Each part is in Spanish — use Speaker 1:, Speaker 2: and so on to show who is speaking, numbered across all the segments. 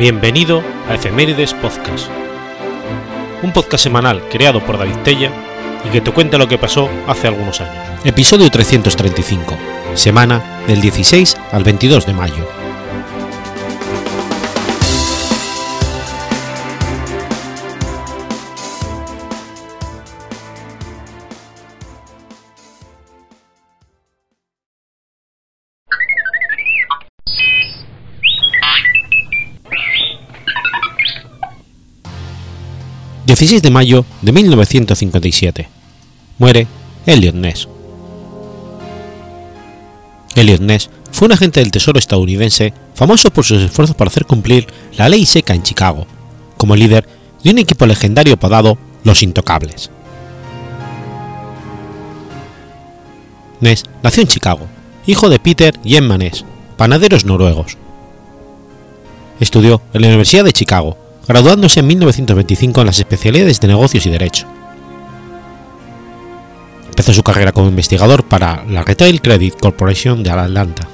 Speaker 1: Bienvenido a Efemérides Podcast, un podcast semanal creado por David Tella y que te cuenta lo que pasó hace algunos años. Episodio 335, semana del 16 al 22 de mayo. 16 de mayo de 1957. Muere Elliot Ness. Elliot Ness fue un agente del Tesoro estadounidense famoso por sus esfuerzos para hacer cumplir la ley seca en Chicago, como líder de un equipo legendario apodado Los Intocables. Ness nació en Chicago, hijo de Peter y Emma Ness, panaderos noruegos. Estudió en la Universidad de Chicago, graduándose en 1925 en las especialidades de negocios y derecho. Empezó su carrera como investigador para la Retail Credit Corporation de Atlanta.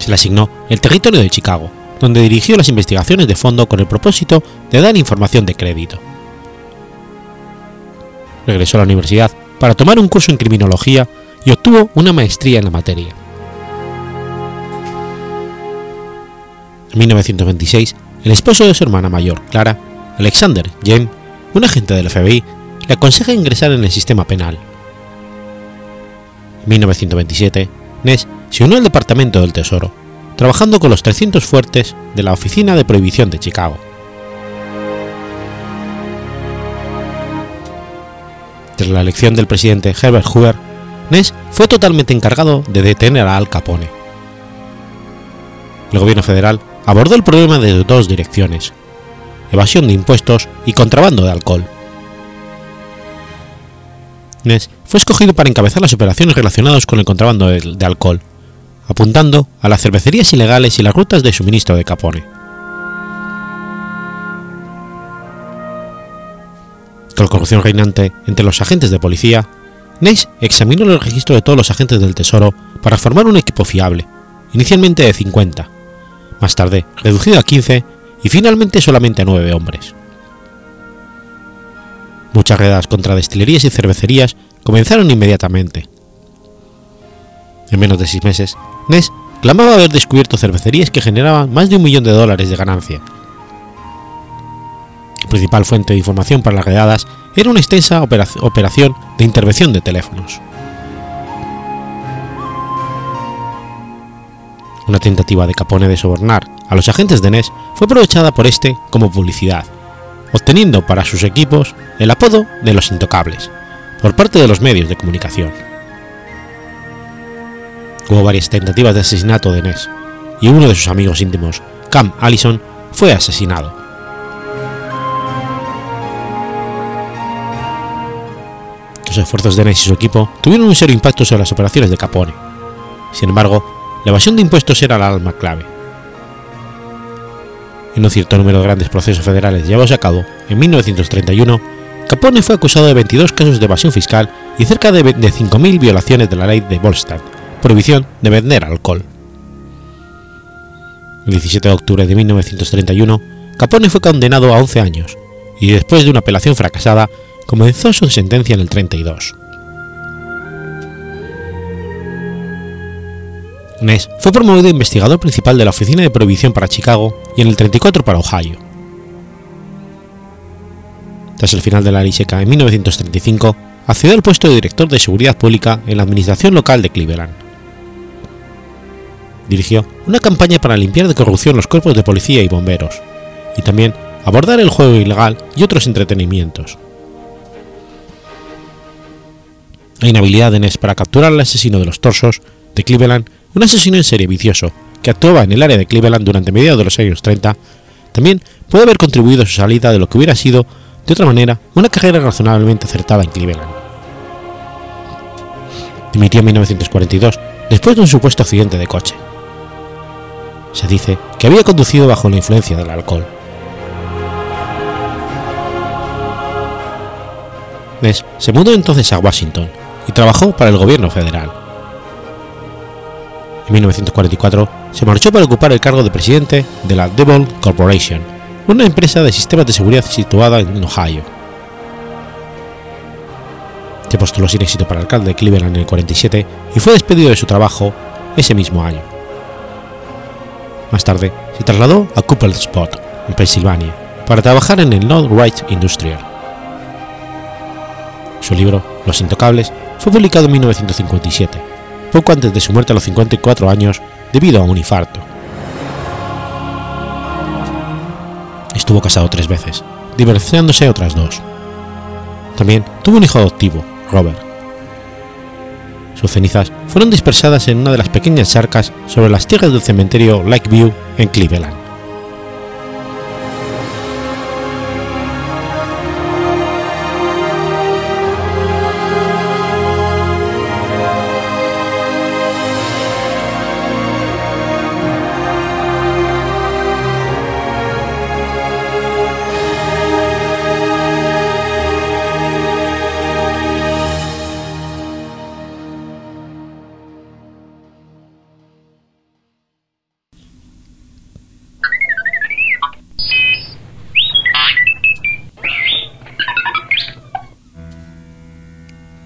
Speaker 1: Se le asignó el territorio de Chicago, donde dirigió las investigaciones de fondo con el propósito de dar información de crédito. Regresó a la universidad para tomar un curso en criminología y obtuvo una maestría en la materia. En 1926, el esposo de su hermana mayor, Clara, Alexander James, un agente del FBI, le aconseja ingresar en el sistema penal. En 1927, Ness se unió al Departamento del Tesoro, trabajando con los 300 fuertes de la Oficina de Prohibición de Chicago. Tras la elección del presidente Herbert Hoover, Ness fue totalmente encargado de detener a Al Capone. El gobierno federal abordó el problema desde dos direcciones, evasión de impuestos y contrabando de alcohol. Ness fue escogido para encabezar las operaciones relacionadas con el contrabando de, de alcohol, apuntando a las cervecerías ilegales y las rutas de suministro de Capone. Con la corrupción reinante entre los agentes de policía, Ness examinó el registro de todos los agentes del Tesoro para formar un equipo fiable, inicialmente de 50, más tarde reducido a 15 y finalmente solamente a 9 hombres. Muchas redadas contra destilerías y cervecerías comenzaron inmediatamente. En menos de seis meses, Ness clamaba haber descubierto cervecerías que generaban más de un millón de dólares de ganancia. La principal fuente de información para las redadas era una extensa operación de intervención de teléfonos. Una tentativa de Capone de sobornar a los agentes de Ness fue aprovechada por este como publicidad, obteniendo para sus equipos el apodo de los intocables, por parte de los medios de comunicación. Hubo varias tentativas de asesinato de Ness, y uno de sus amigos íntimos, Cam Allison, fue asesinado. Los esfuerzos de Ness y su equipo tuvieron un serio impacto sobre las operaciones de Capone. Sin embargo, la evasión de impuestos era la alma clave. En un cierto número de grandes procesos federales llevados a cabo en 1931, Capone fue acusado de 22 casos de evasión fiscal y cerca de 5.000 violaciones de la ley de Volstead, prohibición de vender alcohol. El 17 de octubre de 1931, Capone fue condenado a 11 años y después de una apelación fracasada, comenzó su sentencia en el 32. Ness fue promovido investigador principal de la Oficina de Prohibición para Chicago y en el 34 para Ohio. Tras el final de la ley en 1935, accedió al puesto de director de seguridad pública en la administración local de Cleveland. Dirigió una campaña para limpiar de corrupción los cuerpos de policía y bomberos, y también abordar el juego ilegal y otros entretenimientos. La inhabilidad de Ness para capturar al asesino de los torsos de Cleveland un asesino en serie vicioso que actuaba en el área de Cleveland durante mediados de los años 30, también puede haber contribuido a su salida de lo que hubiera sido, de otra manera, una carrera razonablemente acertada en Cleveland. Dimitió en 1942 después de un supuesto accidente de coche. Se dice que había conducido bajo la influencia del alcohol. Ness se mudó entonces a Washington y trabajó para el gobierno federal. En 1944 se marchó para ocupar el cargo de presidente de la Devon Corporation, una empresa de sistemas de seguridad situada en Ohio. Se postuló sin éxito para alcalde de Cleveland en el 47 y fue despedido de su trabajo ese mismo año. Más tarde se trasladó a Cooper Spot, en Pensilvania, para trabajar en el Northwest Industrial. Su libro, Los Intocables, fue publicado en 1957, poco antes de su muerte a los 54 años debido a un infarto. Estuvo casado tres veces, divorciándose otras dos. También tuvo un hijo adoptivo, Robert. Sus cenizas fueron dispersadas en una de las pequeñas charcas sobre las tierras del cementerio Lakeview en Cleveland.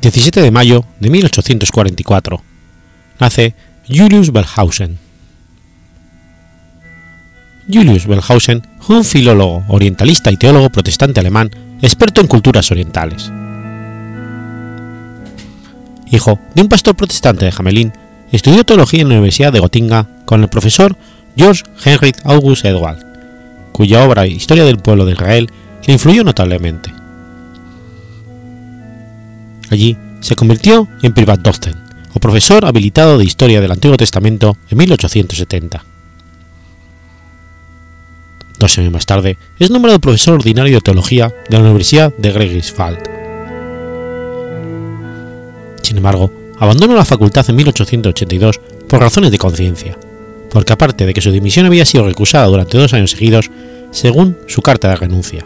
Speaker 1: 17 de mayo de 1844. Nace Julius Bellhausen. Julius Bellhausen fue un filólogo, orientalista y teólogo protestante alemán, experto en culturas orientales. Hijo de un pastor protestante de Jamelín, estudió teología en la Universidad de Gotinga con el profesor George Heinrich August Edward, cuya obra Historia del pueblo de Israel le influyó notablemente. Allí se convirtió en Privatdozent, o profesor habilitado de Historia del Antiguo Testamento en 1870. Dos años más tarde es nombrado profesor ordinario de Teología de la Universidad de Greifswald. Sin embargo, abandonó la facultad en 1882 por razones de conciencia, porque aparte de que su dimisión había sido recusada durante dos años seguidos, según su carta de renuncia.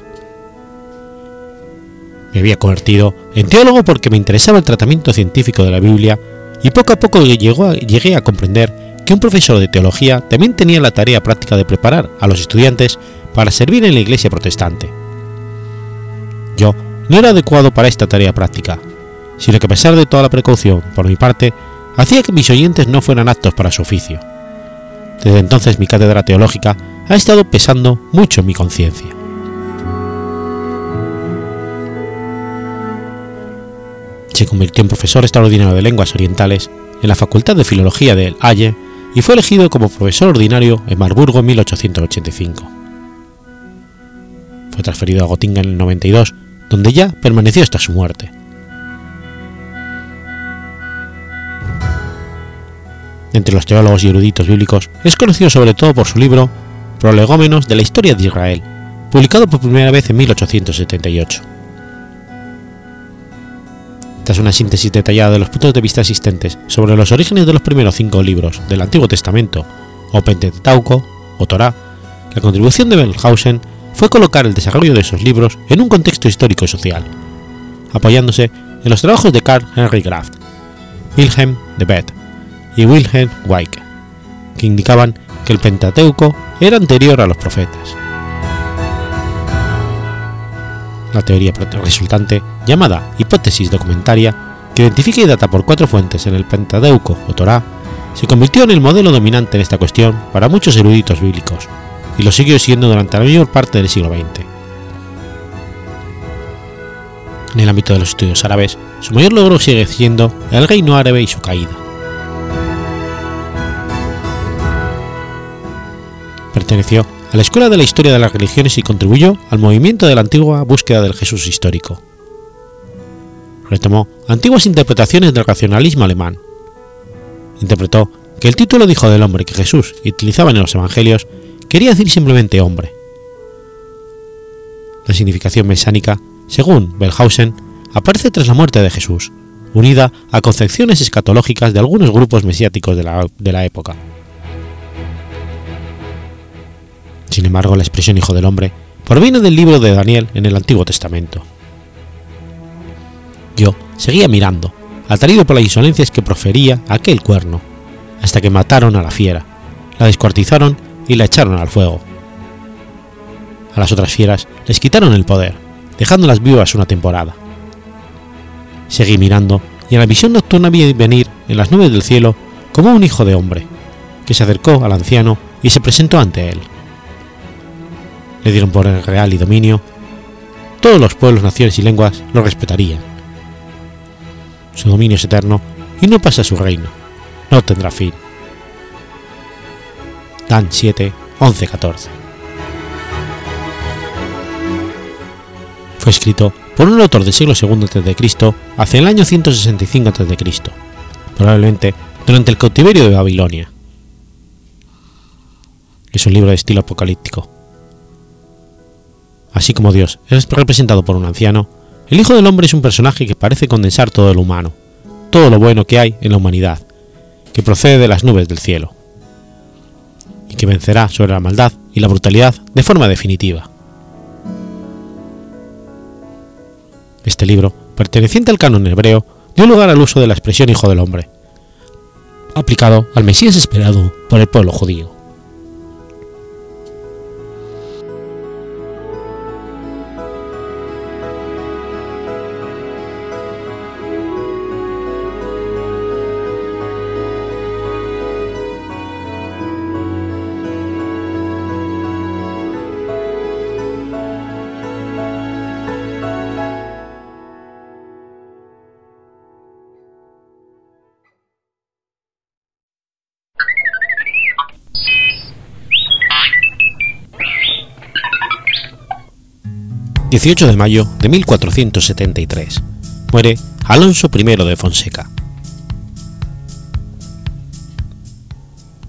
Speaker 1: Me había convertido en teólogo porque me interesaba el tratamiento científico de la Biblia y poco a poco llegué a comprender que un profesor de teología también tenía la tarea práctica de preparar a los estudiantes para servir en la iglesia protestante. Yo no era adecuado para esta tarea práctica, sino que a pesar de toda la precaución por mi parte, hacía que mis oyentes no fueran aptos para su oficio. Desde entonces mi cátedra teológica ha estado pesando mucho mi conciencia. Se convirtió en profesor extraordinario de lenguas orientales en la Facultad de Filología de Halle y fue elegido como profesor ordinario en Marburgo en 1885. Fue transferido a Gotinga en el 92, donde ya permaneció hasta su muerte. Entre los teólogos y eruditos bíblicos es conocido sobre todo por su libro Prolegómenos de la historia de Israel, publicado por primera vez en 1878 tras una síntesis detallada de los puntos de vista existentes sobre los orígenes de los primeros cinco libros del Antiguo Testamento, o Pentateuco, o Torá, la contribución de Bellhausen fue colocar el desarrollo de esos libros en un contexto histórico y social, apoyándose en los trabajos de Karl Henry Graft, Wilhelm de Beth y Wilhelm Weike, que indicaban que el Pentateuco era anterior a los profetas. La teoría resultante, llamada hipótesis documentaria, que identifica y data por cuatro fuentes en el Pentateuco o Torá, se convirtió en el modelo dominante en esta cuestión para muchos eruditos bíblicos, y lo siguió siendo durante la mayor parte del siglo XX. En el ámbito de los estudios árabes, su mayor logro sigue siendo el reino árabe y su caída. Perteneció a la Escuela de la Historia de las Religiones y contribuyó al movimiento de la antigua búsqueda del Jesús histórico. Retomó antiguas interpretaciones del racionalismo alemán. Interpretó que el título de Hijo del Hombre que Jesús utilizaba en los Evangelios quería decir simplemente hombre. La significación mesánica, según Bellhausen, aparece tras la muerte de Jesús, unida a concepciones escatológicas de algunos grupos mesiáticos de la época. Sin embargo, la expresión Hijo del Hombre proviene del libro de Daniel en el Antiguo Testamento. Yo seguía mirando, atraído por las insolencias que profería aquel cuerno, hasta que mataron a la fiera, la descuartizaron y la echaron al fuego. A las otras fieras les quitaron el poder, dejándolas vivas una temporada. Seguí mirando y en la visión nocturna vi venir en las nubes del cielo como un hijo de hombre, que se acercó al anciano y se presentó ante él. Le dieron por el real y dominio. Todos los pueblos, naciones y lenguas lo respetarían. Su dominio es eterno y no pasa su reino. No tendrá fin. Dan 7, 11, 14. Fue escrito por un autor del siglo II a.C. hacia el año 165 a.C., probablemente durante el cautiverio de Babilonia. Es un libro de estilo apocalíptico. Así como Dios es representado por un anciano, el Hijo del Hombre es un personaje que parece condensar todo lo humano, todo lo bueno que hay en la humanidad, que procede de las nubes del cielo, y que vencerá sobre la maldad y la brutalidad de forma definitiva. Este libro, perteneciente al canon hebreo, dio lugar al uso de la expresión Hijo del Hombre, aplicado al Mesías esperado por el pueblo judío. 18 de mayo de 1473. Muere Alonso I de Fonseca.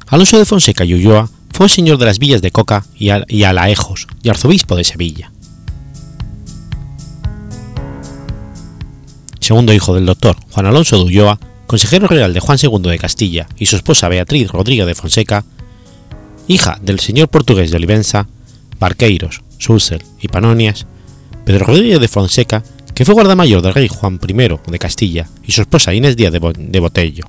Speaker 1: Alonso de Fonseca y Ulloa fue señor de las villas de Coca y, Alaejos y arzobispo de Sevilla. Segundo hijo del doctor Juan Alonso de Ulloa, consejero real de Juan II de Castilla y su esposa Beatriz Rodríguez de Fonseca, hija del señor portugués de Olivenza, Barqueiros, Sulsel y Panonias, Pedro Rodríguez de Fonseca, que fue guardamayor del rey Juan I de Castilla, y su esposa Inés Díaz de, Botello.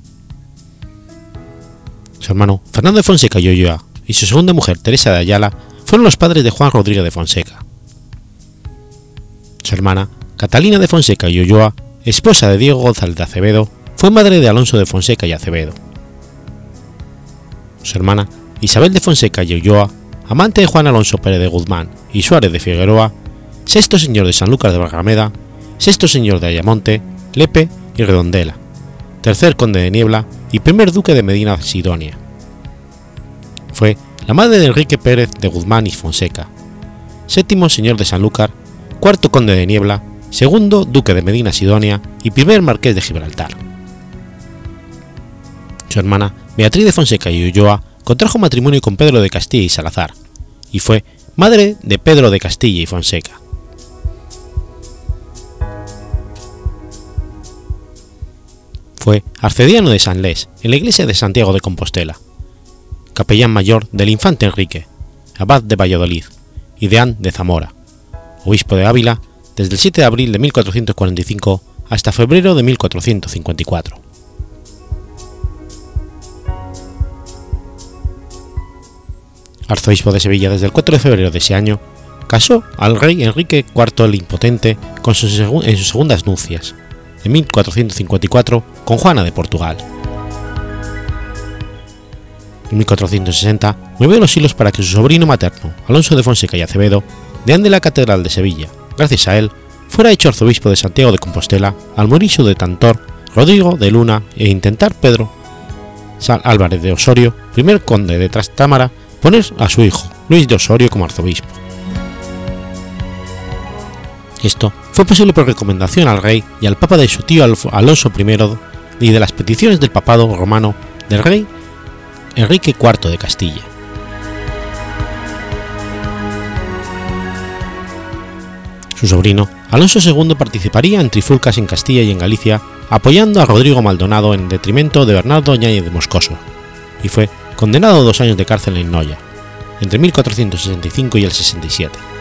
Speaker 1: Su hermano Fernando de Fonseca y Ulloa y su segunda mujer Teresa de Ayala fueron los padres de Juan Rodríguez de Fonseca. Su hermana Catalina de Fonseca y Ulloa, esposa de Diego González de Acevedo, fue madre de Alonso de Fonseca y Acevedo. Su hermana Isabel de Fonseca y Ulloa, amante de Juan Alonso Pérez de Guzmán y Suárez de Figueroa, sexto señor de Sanlúcar de Barrameda, sexto señor de Ayamonte, Lepe y Redondela, tercer conde de Niebla y primer duque de Medina Sidonia. Fue la madre de Enrique Pérez de Guzmán y Fonseca, séptimo señor de Sanlúcar, cuarto conde de Niebla, segundo duque de Medina Sidonia y primer marqués de Gibraltar. Su hermana Beatriz de Fonseca y Ulloa contrajo matrimonio con Pedro de Castilla y Salazar, y fue madre de Pedro de Castilla y Fonseca. Fue arcediano de San Les, en la iglesia de Santiago de Compostela, capellán mayor del infante Enrique, abad de Valladolid y deán de Zamora, obispo de Ávila desde el 7 de abril de 1445 hasta febrero de 1454. Arzobispo de Sevilla desde el 4 de febrero de ese año, casó al rey Enrique IV el Impotente con en sus segundas nupcias, de 1454 con Juana de Portugal. En 1460 movió los hilos para que su sobrino materno, Alonso de Fonseca y Acevedo, deán de la Catedral de Sevilla, gracias a él, fuera hecho arzobispo de Santiago de Compostela al morir su detantor Rodrigo de Luna e intentar Pedro San Álvarez de Osorio, primer conde de Trastámara, poner a su hijo, Luis de Osorio, como arzobispo. Esto fue posible por recomendación al rey y al papa de su tío Alonso I y de las peticiones del papado romano del rey Enrique IV de Castilla. Su sobrino, Alonso II, participaría en trifulcas en Castilla y en Galicia, apoyando a Rodrigo Maldonado en detrimento de Bernardo Ñáñez de Moscoso, y fue condenado a dos años de cárcel en Noya, entre 1465 y el 67.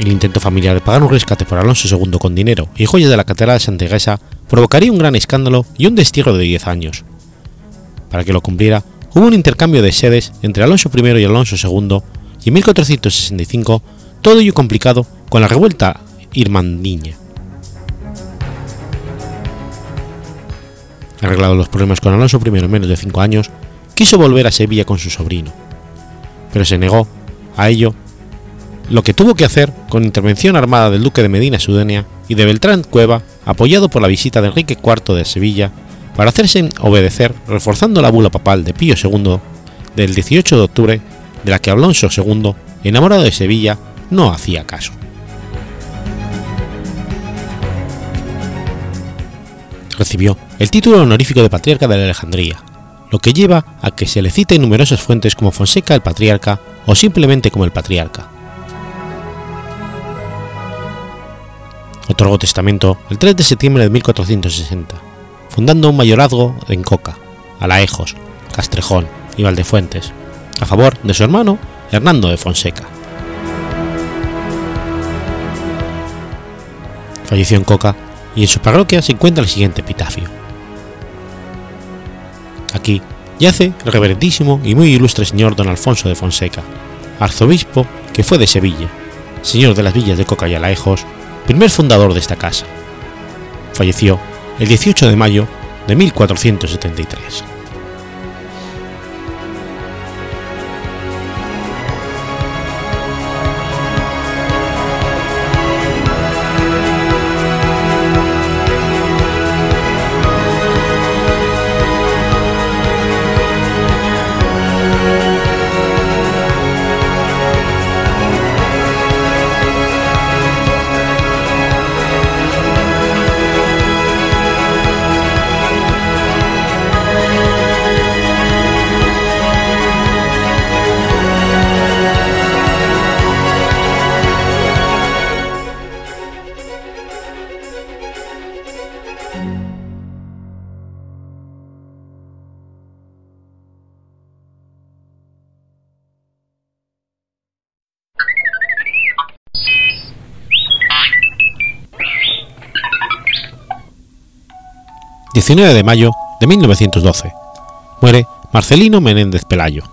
Speaker 1: El intento familiar de pagar un rescate por Alonso II con dinero y joyas de la Catedral de Santa Iglesia provocaría un gran escándalo y un destierro de 10 años. Para que lo cumpliera, hubo un intercambio de sedes entre Alonso I y Alonso II, y en 1465 todo ello complicado con la revuelta irmandiña. Arreglado los problemas con Alonso I en menos de 5 años, quiso volver a Sevilla con su sobrino, pero se negó a ello, lo que tuvo que hacer con intervención armada del duque de Medina Sudenia y de Beltrán Cueva, apoyado por la visita de Enrique IV de Sevilla, para hacerse obedecer reforzando la bula papal de Pío II del 18 de octubre, de la que Alonso II, enamorado de Sevilla, no hacía caso. Recibió el título honorífico de Patriarca de Alejandría, lo que lleva a que se le cite en numerosas fuentes como Fonseca el Patriarca o simplemente como el Patriarca. Otorgó testamento el 3 de septiembre de 1460, fundando un mayorazgo en Coca, Alaejos, Castrejón y Valdefuentes, a favor de su hermano Hernando de Fonseca. Falleció en Coca y en su parroquia se encuentra el siguiente epitafio. Aquí yace el reverendísimo y muy ilustre señor don Alfonso de Fonseca, arzobispo que fue de Sevilla, señor de las villas de Coca y Alaejos, primer fundador de esta casa. Falleció el 18 de mayo de 1473. 19 de mayo de 1912. Muere Marcelino Menéndez Pelayo.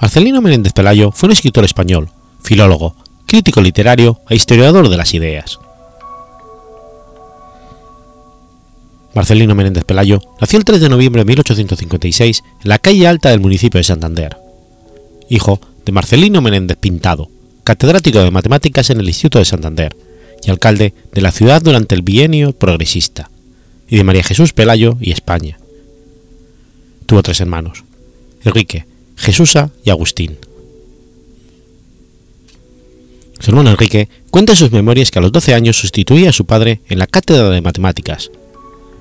Speaker 1: Marcelino Menéndez Pelayo fue un escritor español, filólogo, crítico literario e historiador de las ideas. Marcelino Menéndez Pelayo nació el 3 de noviembre de 1856 en la calle alta del municipio de Santander, hijo de Marcelino Menéndez Pintado, catedrático de matemáticas en el Instituto de Santander, y alcalde de la ciudad durante el bienio progresista, y de María Jesús Pelayo y España. Tuvo tres hermanos, Enrique, Jesusa y Agustín. Su hermano Enrique cuenta en sus memorias que a los 12 años sustituía a su padre en la cátedra de matemáticas,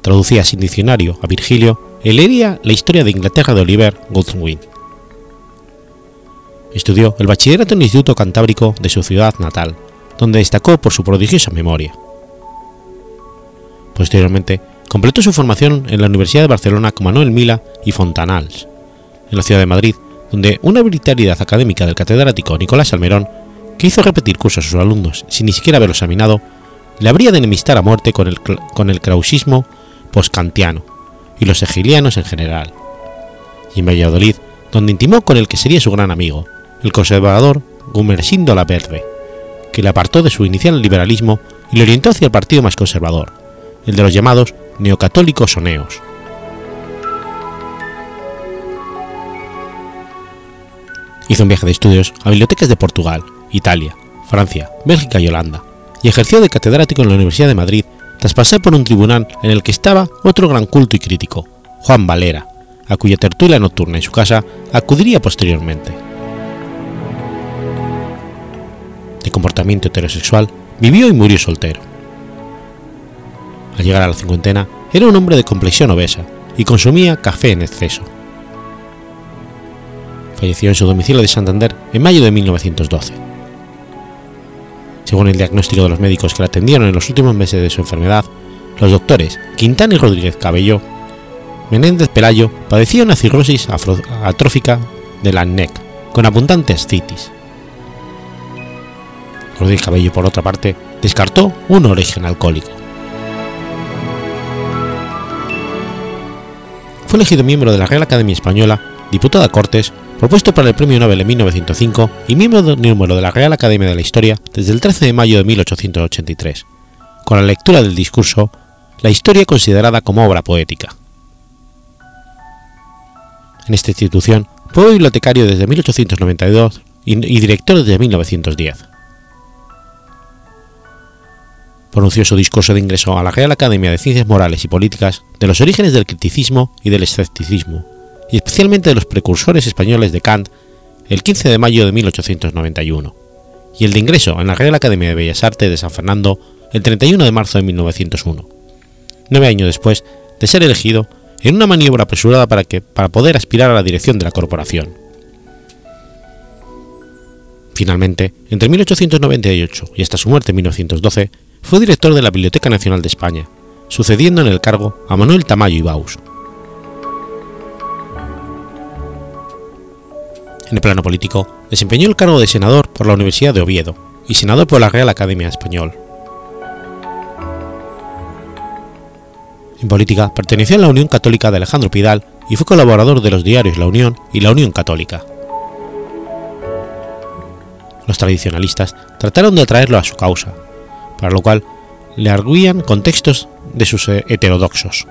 Speaker 1: traducía sin diccionario a Virgilio y leería la historia de Inglaterra de Oliver Goldsmith. Estudió el bachillerato en el Instituto Cantábrico de su ciudad natal donde destacó por su prodigiosa memoria. Posteriormente, completó su formación en la Universidad de Barcelona con Manuel Mila y Fontanals, en la ciudad de Madrid, donde una vitalidad académica del catedrático Nicolás Almerón, que hizo repetir cursos a sus alumnos sin ni siquiera haberlo examinado, le habría de enemistar a muerte con el, con el krausismo poscantiano y los hegelianos en general. Y en Valladolid, donde intimó con el que sería su gran amigo, el conservador Gumersindo La Verde que le apartó de su inicial liberalismo y le orientó hacia el partido más conservador, el de los llamados neocatólicos o. Hizo un viaje de estudios a bibliotecas de Portugal, Italia, Francia, Bélgica y Holanda, y ejerció de catedrático en la Universidad de Madrid tras pasar por un tribunal en el que estaba otro gran culto y crítico, Juan Valera, a cuya tertulia nocturna en su casa acudiría posteriormente. Comportamiento heterosexual, vivió y murió soltero. Al llegar a la cincuentena, era un hombre de complexión obesa y consumía café en exceso. Falleció en su domicilio de Santander en mayo de 1912. Según el diagnóstico de los médicos que la atendieron en los últimos meses de su enfermedad, los doctores Quintana y Rodríguez Cabello, Menéndez Pelayo padecía una cirrosis atrófica de la NEC con abundante ascitis Rodríguez Cabello, por otra parte, descartó un origen alcohólico. Fue elegido miembro de la Real Academia Española, diputado a Cortes, propuesto para el Premio Nobel en 1905 y miembro del número de la Real Academia de la Historia desde el 13 de mayo de 1883, con la lectura del discurso La historia considerada como obra poética. En esta institución fue bibliotecario desde 1892 y, director desde 1910. Pronunció su discurso de ingreso a la Real Academia de Ciencias Morales y Políticas de los orígenes del criticismo y del escepticismo, y especialmente de los precursores españoles de Kant, el 15 de mayo de 1891, y el de ingreso en la Real Academia de Bellas Artes de San Fernando el 31 de marzo de 1901, nueve años después de ser elegido en una maniobra apresurada para, que, para poder aspirar a la dirección de la corporación. Finalmente, entre 1898 y hasta su muerte en 1912, fue director de la Biblioteca Nacional de España, sucediendo en el cargo a Manuel Tamayo y Baus. En el plano político, desempeñó el cargo de senador por la Universidad de Oviedo y senador por la Real Academia Española. En política, perteneció a la Unión Católica de Alejandro Pidal y fue colaborador de los diarios La Unión y La Unión Católica. Los tradicionalistas trataron de atraerlo a su causa, para lo cual le arguían con textos de sus eh, heterodoxos.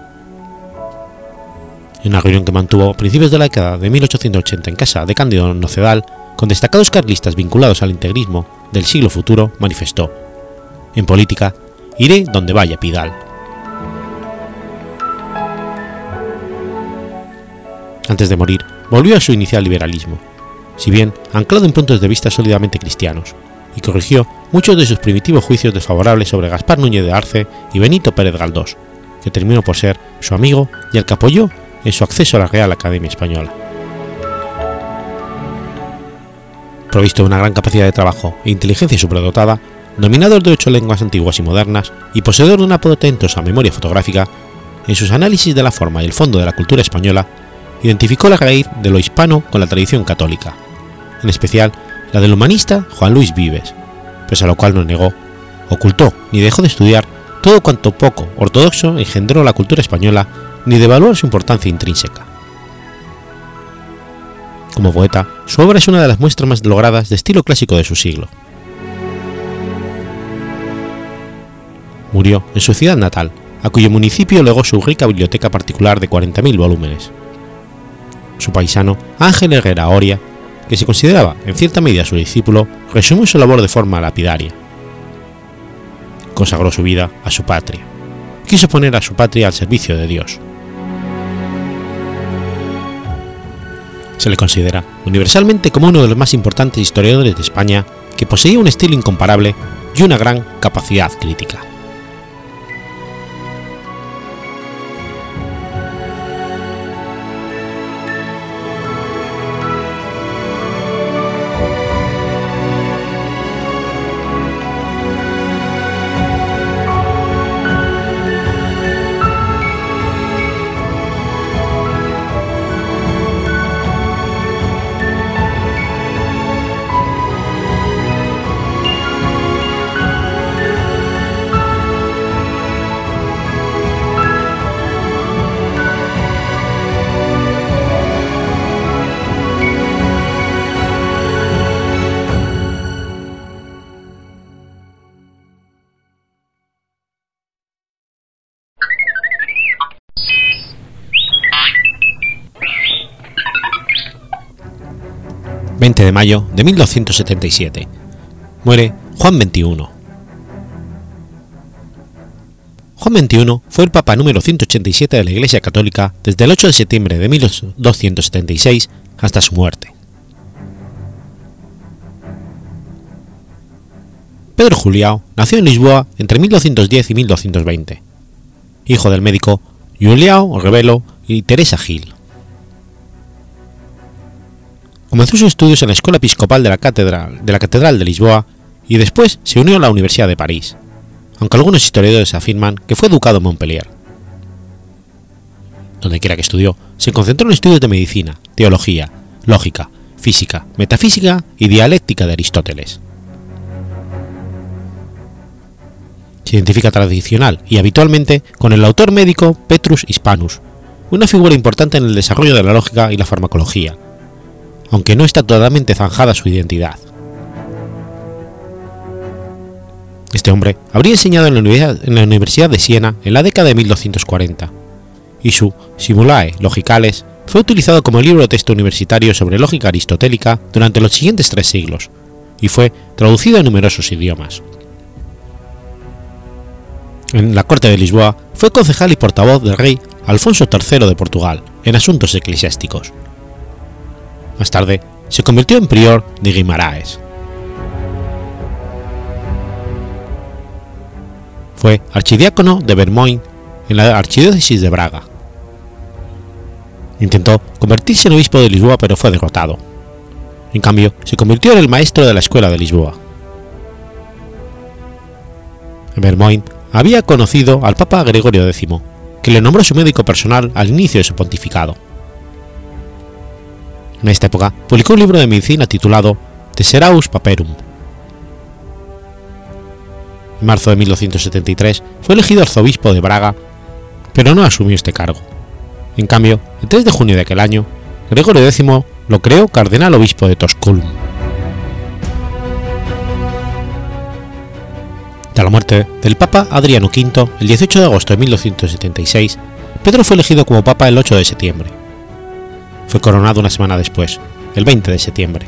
Speaker 1: En una reunión que mantuvo a principios de la década de 1880 en casa de Cándido Nocedal, con destacados carlistas vinculados al integrismo del siglo futuro, manifestó: En política, iré donde vaya Pidal. Antes de morir, volvió a su inicial liberalismo, si bien anclado en puntos de vista sólidamente cristianos, y corrigió muchos de sus primitivos juicios desfavorables sobre Gaspar Núñez de Arce y Benito Pérez Galdós, que terminó por ser su amigo y al que apoyó en su acceso a la Real Academia Española. Provisto de una gran capacidad de trabajo e inteligencia superdotada, dominador de ocho lenguas antiguas y modernas y poseedor de una potentosa memoria fotográfica, en sus análisis de la forma y el fondo de la cultura española identificó la raíz de lo hispano con la tradición católica, en especial la del humanista Juan Luis Vives, pese a lo cual no negó, ocultó ni dejó de estudiar todo cuanto poco ortodoxo engendró la cultura española ni devaluar su importancia intrínseca. Como poeta, su obra es una de las muestras más logradas de estilo clásico de su siglo. Murió en su ciudad natal, a cuyo municipio legó su rica biblioteca particular de 40.000 volúmenes su paisano Ángel Herrera Oria, que se consideraba en cierta medida su discípulo, resumió su labor de forma lapidaria. Consagró su vida a su patria. Quiso poner a su patria al servicio de Dios. Se le considera universalmente como uno de los más importantes historiadores de España que poseía un estilo incomparable y una gran capacidad crítica. 20 de mayo de 1277. Muere Juan XXI. Juan XXI fue el Papa número 187 de la Iglesia Católica desde el 8 de septiembre de 1276 hasta su muerte. Pedro Juliao nació en Lisboa entre 1210 y 1220, hijo del médico Juliao Revelo y Teresa Gil. Comenzó sus estudios en la Escuela Episcopal de la Catedral de, Lisboa y después se unió a la Universidad de París, aunque algunos historiadores afirman que fue educado en Montpellier. Donde quiera que estudió, se concentró en estudios de medicina, teología, lógica, física, metafísica y dialéctica de Aristóteles. Se identifica tradicional y habitualmente con el autor médico Petrus Hispanus, una figura importante en el desarrollo de la lógica y la farmacología, aunque no está totalmente zanjada su identidad. Este hombre habría enseñado en la, Universidad, de Siena en la década de 1240, y su Simulae Logicales fue utilizado como libro de texto universitario sobre lógica aristotélica durante los siguientes tres siglos, y fue traducido a numerosos idiomas. En la corte de Lisboa fue concejal y portavoz del rey Alfonso III de Portugal en asuntos eclesiásticos. Más tarde se convirtió en prior de Guimaraes. Fue archidiácono de Vermoin en la archidiócesis de Braga. Intentó convertirse en obispo de Lisboa pero fue derrotado. En cambio, se convirtió en el maestro de la escuela de Lisboa. Vermoin había conocido al Papa Gregorio X, que le nombró su médico personal al inicio de su pontificado. En esta época publicó un libro de medicina titulado Tesseraus Paperum, en marzo de 1273 fue elegido arzobispo de Braga, pero no asumió este cargo. En cambio, el 3 de junio de aquel año, Gregorio X lo creó cardenal obispo de Tosculum. Tras la muerte del Papa Adriano V, el 18 de agosto de 1276, Pedro fue elegido como Papa el 8 de septiembre. Fue coronado una semana después, el 20 de septiembre.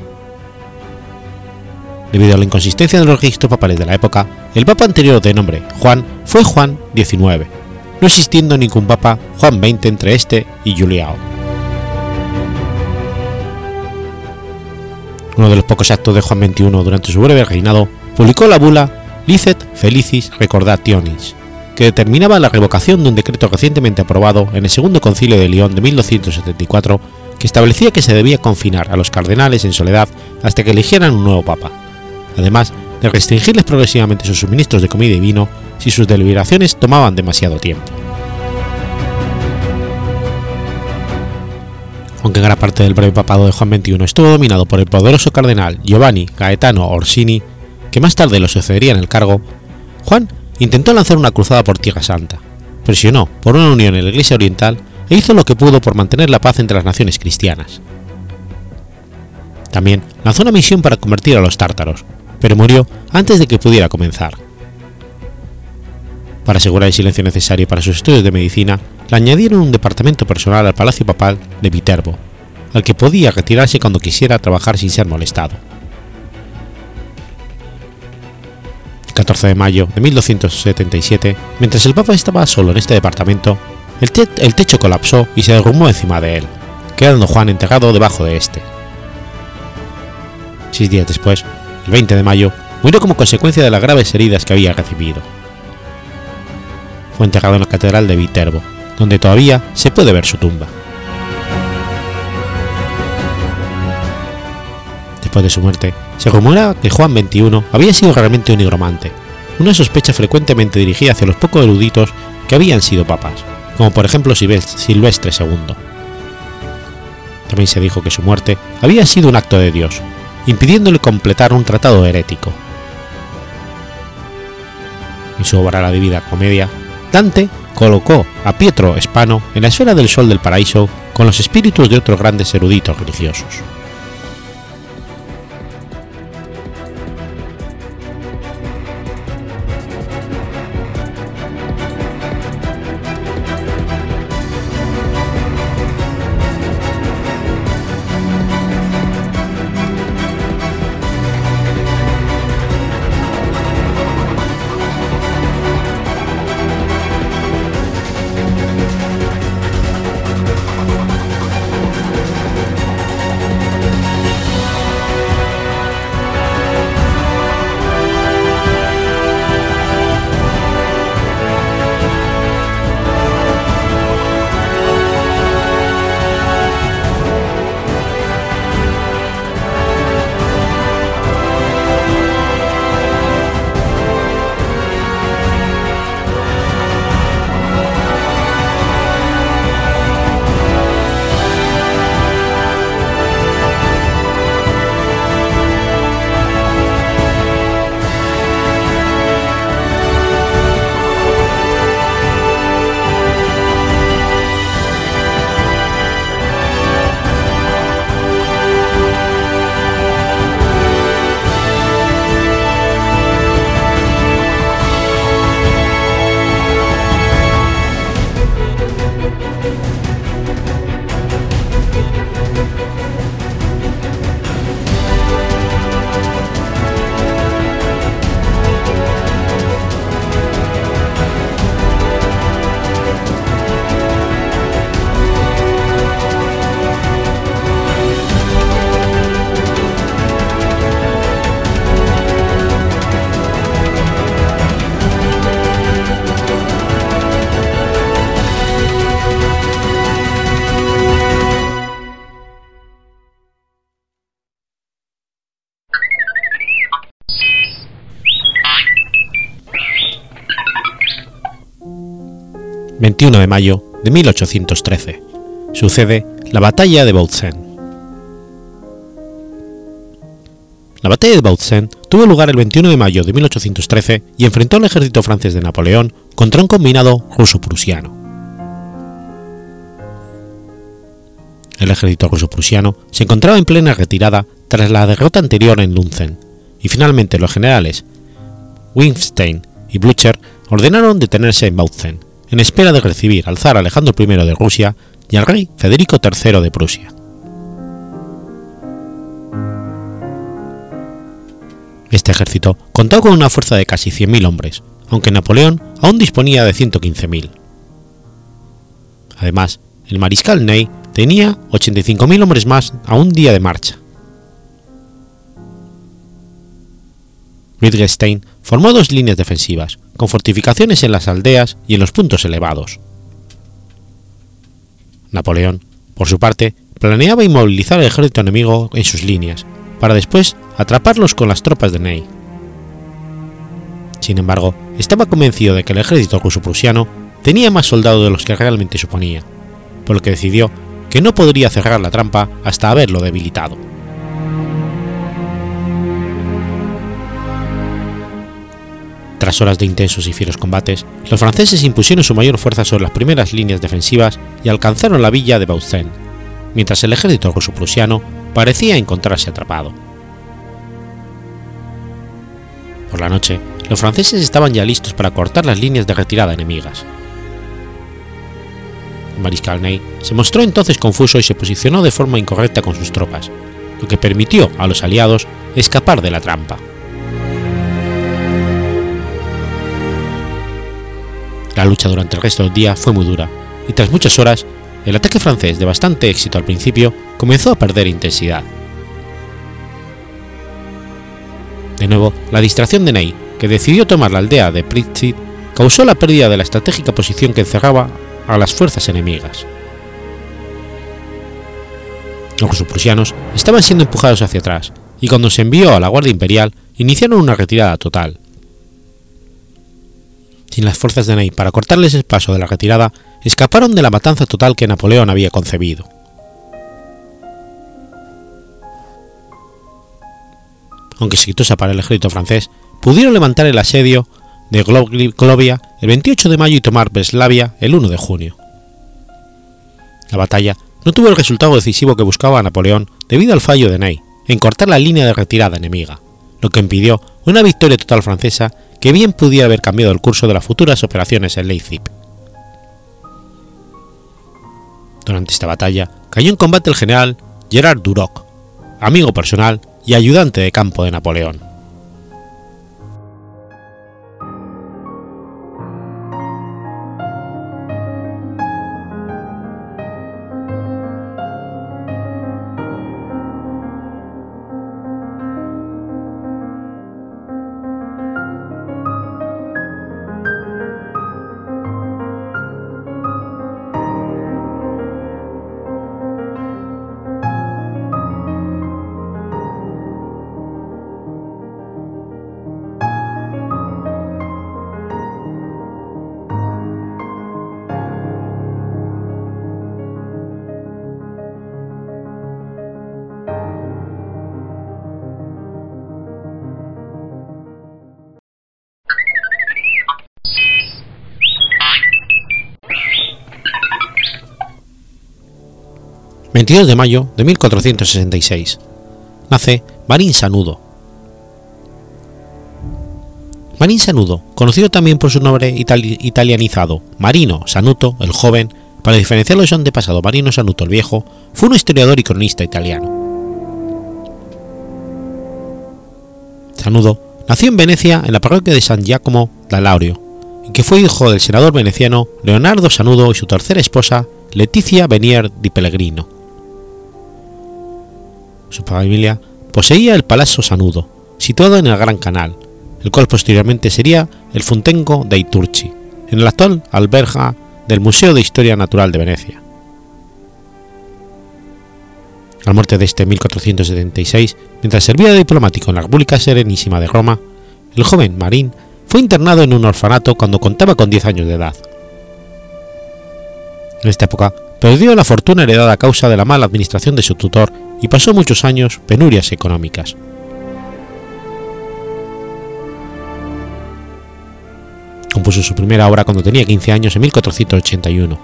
Speaker 1: Debido a la inconsistencia de los registros papales de la época, el papa anterior de nombre Juan fue Juan XIX, no existiendo ningún papa Juan XX entre este y Juliao. Uno de los pocos actos de Juan XXI durante su breve reinado publicó la bula Licet Felicis Recordationis, que determinaba la revocación de un decreto recientemente aprobado en el Segundo Concilio de León de 1274 que establecía que se debía confinar a los cardenales en soledad hasta que eligieran un nuevo papa además de restringirles progresivamente sus suministros de comida y vino si sus deliberaciones tomaban demasiado tiempo. Aunque gran parte del breve papado de Juan XXI estuvo dominado por el poderoso cardenal Giovanni Gaetano Orsini, que más tarde lo sucedería en el cargo, Juan intentó lanzar una cruzada por Tierra Santa, presionó por una unión en la Iglesia Oriental e hizo lo que pudo por mantener la paz entre las naciones cristianas. También lanzó una misión para convertir a los tártaros, pero murió antes de que pudiera comenzar. Para asegurar el silencio necesario para sus estudios de medicina, le añadieron un departamento personal al Palacio Papal de Viterbo, al que podía retirarse cuando quisiera trabajar sin ser molestado. El 14 de mayo de 1277, mientras el Papa estaba solo en este departamento, el, techo colapsó y se derrumbó encima de él, quedando Juan enterrado debajo de este. Seis días después, el 20 de mayo, murió como consecuencia de las graves heridas que había recibido. Fue enterrado en la Catedral de Viterbo, donde todavía se puede ver su tumba. Después de su muerte, se rumora que Juan XXI había sido realmente un nigromante, una sospecha frecuentemente dirigida hacia los pocos eruditos que habían sido papas, como por ejemplo Silvestre II. También se dijo que su muerte había sido un acto de Dios, impidiéndole completar un tratado herético. En su obra La Divina Comedia, Dante colocó a Pietro Espano en la esfera del sol del paraíso con los espíritus de otros grandes eruditos religiosos. 21 de mayo de 1813. Sucede la batalla de Bautzen. La batalla de Bautzen tuvo lugar el 21 de mayo de 1813 y enfrentó al ejército francés de Napoleón contra un combinado ruso-prusiano. El ejército ruso-prusiano se encontraba en plena retirada tras la derrota anterior en Lunzen, y finalmente los generales Wittgenstein y Blücher ordenaron detenerse en Bautzen, en espera de recibir al zar Alejandro I de Rusia y al rey Federico III de Prusia. Este ejército contó con una fuerza de casi 100.000 hombres, aunque Napoleón aún disponía de 115.000. Además, el mariscal Ney tenía 85.000 hombres más a un día de marcha. Wittgenstein formó dos líneas defensivas, con fortificaciones en las aldeas y en los puntos elevados. Napoleón, por su parte, planeaba inmovilizar al ejército enemigo en sus líneas, para después atraparlos con las tropas de Ney. Sin embargo, estaba convencido de que el ejército ruso-prusiano tenía más soldados de los que realmente suponía, por lo que decidió que no podría cerrar la trampa hasta haberlo debilitado. Tras horas de intensos y fieros combates, los franceses impusieron su mayor fuerza sobre las primeras líneas defensivas y alcanzaron la villa de Bautzen, mientras el ejército ruso-prusiano parecía encontrarse atrapado. Por la noche, los franceses estaban ya listos para cortar las líneas de retirada enemigas. Mariscal Ney se mostró entonces confuso y se posicionó de forma incorrecta con sus tropas, lo que permitió a los aliados escapar de la trampa. La lucha durante el resto del día fue muy dura, y tras muchas horas, el ataque francés, de bastante éxito al principio, comenzó a perder intensidad. De nuevo, la distracción de Ney, que decidió tomar la aldea de Pritzit, causó la pérdida de la estratégica posición que encerraba a las fuerzas enemigas. Los prusianos estaban siendo empujados hacia atrás, y cuando se envió a la Guardia Imperial, iniciaron una retirada total, sin las fuerzas de Ney para cortarles el paso de la retirada, escaparon de la matanza total que Napoleón había concebido. Aunque exitosa para el ejército francés, pudieron levantar el asedio de Glovia el 28 de mayo y tomar Breslavia el 1 de junio. La batalla no tuvo el resultado decisivo que buscaba Napoleón debido al fallo de Ney en cortar la línea de retirada enemiga, lo que impidió una victoria total francesa que bien pudiera haber cambiado el curso de las futuras operaciones en Leipzig. Durante esta batalla cayó en combate el general Gerard Duroc, amigo personal y ayudante de campo de Napoleón. 22 de mayo de 1466. Nace Marín Sanudo. Marín Sanudo, conocido también por su nombre italianizado Marino Sanuto el Joven, para diferenciarlo de su antepasado Marino Sanuto el Viejo, fue un historiador y cronista italiano. Sanudo nació en Venecia en la parroquia de San Giacomo da Laurio, en que fue hijo del senador veneciano Leonardo Sanudo y su tercera esposa, Leticia Venier di Pellegrino. Su familia poseía el Palazzo Sanudo, situado en el Gran Canal, el cual posteriormente sería el Funtengo dei Turchi, en el actual alberja del Museo de Historia Natural de Venecia. A la muerte de este en 1476, mientras servía de diplomático en la República Serenísima de Roma, el joven Marín fue internado en un orfanato cuando contaba con 10 años de edad. En esta época perdió la fortuna heredada a causa de la mala administración de su tutor y pasó muchos años penurias económicas. Compuso su primera obra cuando tenía 15 años en 1481,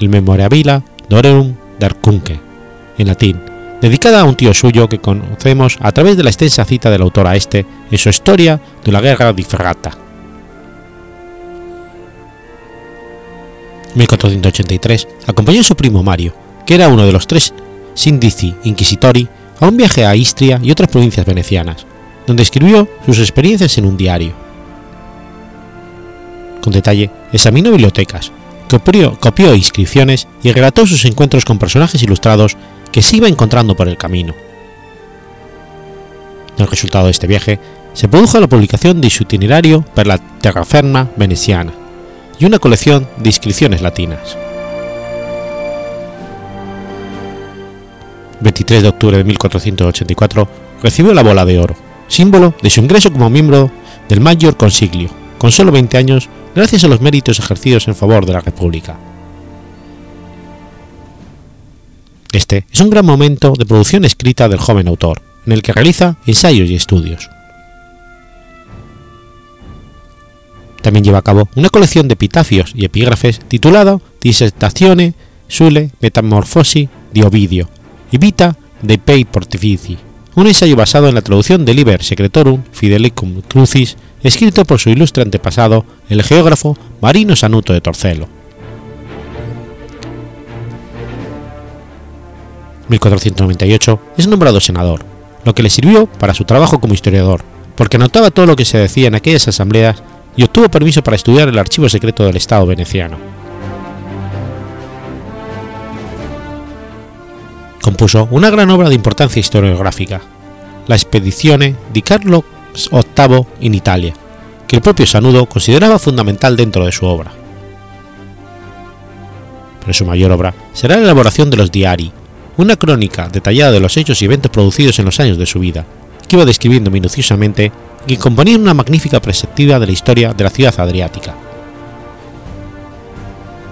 Speaker 1: el Memorabilia Doreum Darcunque, en latín, dedicada a un tío suyo que conocemos a través de la extensa cita del autor a este en su historia de la Guerra di Ferrata. En 1483 acompañó a su primo Mario, que era uno de los tres Sindici Inquisitori, a un viaje a Istria y otras provincias venecianas, donde escribió sus experiencias en un diario. Con detalle, examinó bibliotecas, copió, inscripciones y relató sus encuentros con personajes ilustrados que se iba encontrando por el camino. El resultado de este viaje se produjo la publicación de su itinerario per la terraferma veneciana y una colección de inscripciones latinas. 23 de octubre de 1484 recibió la bola de oro, símbolo de su ingreso como miembro del Mayor Consiglio, con solo 20 años gracias a los méritos ejercidos en favor de la República. Este es un gran momento de producción escrita del joven autor, en el que realiza ensayos y estudios. También lleva a cabo una colección de epitafios y epígrafes titulada Dissertazione sulle Metamorfosi di Ovidio y Vita de Pei Portifici, un ensayo basado en la traducción del Liber Secretorum Fidelicum Crucis, escrito por su ilustre antepasado, el geógrafo Marino Sanuto de Torcello. 1498 es nombrado senador, lo que le sirvió para su trabajo como historiador, porque anotaba todo lo que se decía en aquellas asambleas y obtuvo permiso para estudiar el archivo secreto del Estado veneciano. Compuso una gran obra de importancia historiográfica, la Expedizione di Carlo VIII in Italia, que el propio Sanudo consideraba fundamental dentro de su obra. Pero su mayor obra será la elaboración de los diari, una crónica detallada de los hechos y eventos producidos en los años de su vida, que iba describiendo minuciosamente y componía una magnífica perspectiva de la historia de la ciudad adriática.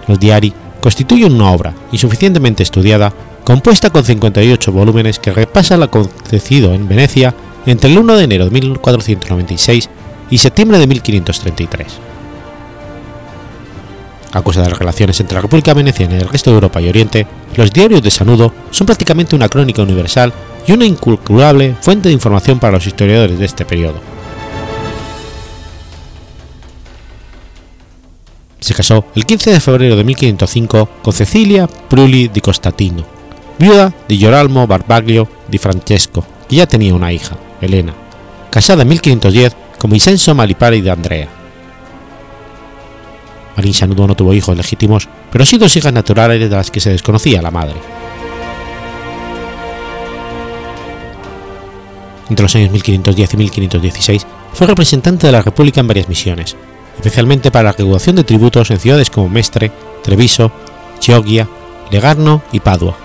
Speaker 1: Los diari constituyen una obra insuficientemente estudiada, compuesta con 58 volúmenes que repasa lo acontecido en Venecia entre el 1 de enero de 1496 y septiembre de 1533. A causa de las relaciones entre la República Veneciana y el resto de Europa y Oriente, los diarios de Sanudo son prácticamente una crónica universal y una incalculable fuente de información para los historiadores de este periodo. Se casó el 15 de febrero de 1505 con Cecilia Pruli di Costatino, viuda de Gioralmo Barbaglio di Francesco, que ya tenía una hija, Elena, casada en 1510 con Vincenzo Malipari de Andrea. Marín Sanudo no tuvo hijos legítimos, pero sí dos hijas naturales de las que se desconocía la madre. Entre los años 1510 y 1516 fue representante de la República en varias misiones, especialmente para la recaudación de tributos en ciudades como Mestre, Treviso, Chioggia, Legarno y Padua.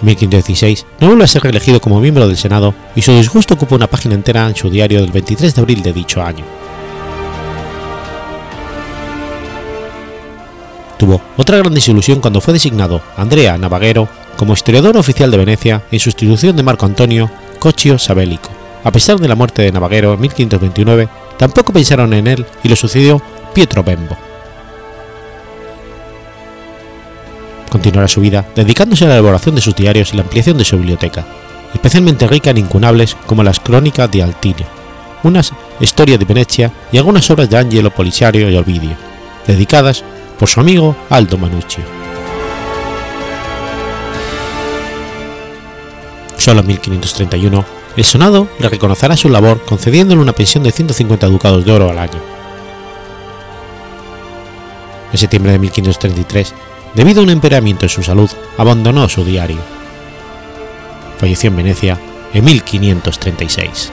Speaker 1: En 1516 no vuelve a ser reelegido como miembro del Senado y su disgusto ocupa una página entera en su diario del 23 de abril de dicho año. Tuvo otra gran desilusión cuando fue designado Andrea Navaghero como historiador oficial de Venecia en sustitución de Marco Antonio Coccio Sabellico. A pesar de la muerte de Navaghero en 1529, tampoco pensaron en él y lo sucedió Pietro Bembo. Continuará su vida dedicándose a la elaboración de sus diarios y la ampliación de su biblioteca, especialmente rica en incunables como las Crónicas de Altinio, unas Historia de Venecia y algunas obras de Angelo Polisario y Ovidio, dedicadas por su amigo Aldo Manuccio. Solo en 1531, el Senado le reconocerá su labor concediéndole una pensión de 150 ducados de oro al año. En septiembre de 1533, debido a un empeoramiento en su salud, abandonó su diario. Falleció en Venecia en 1536.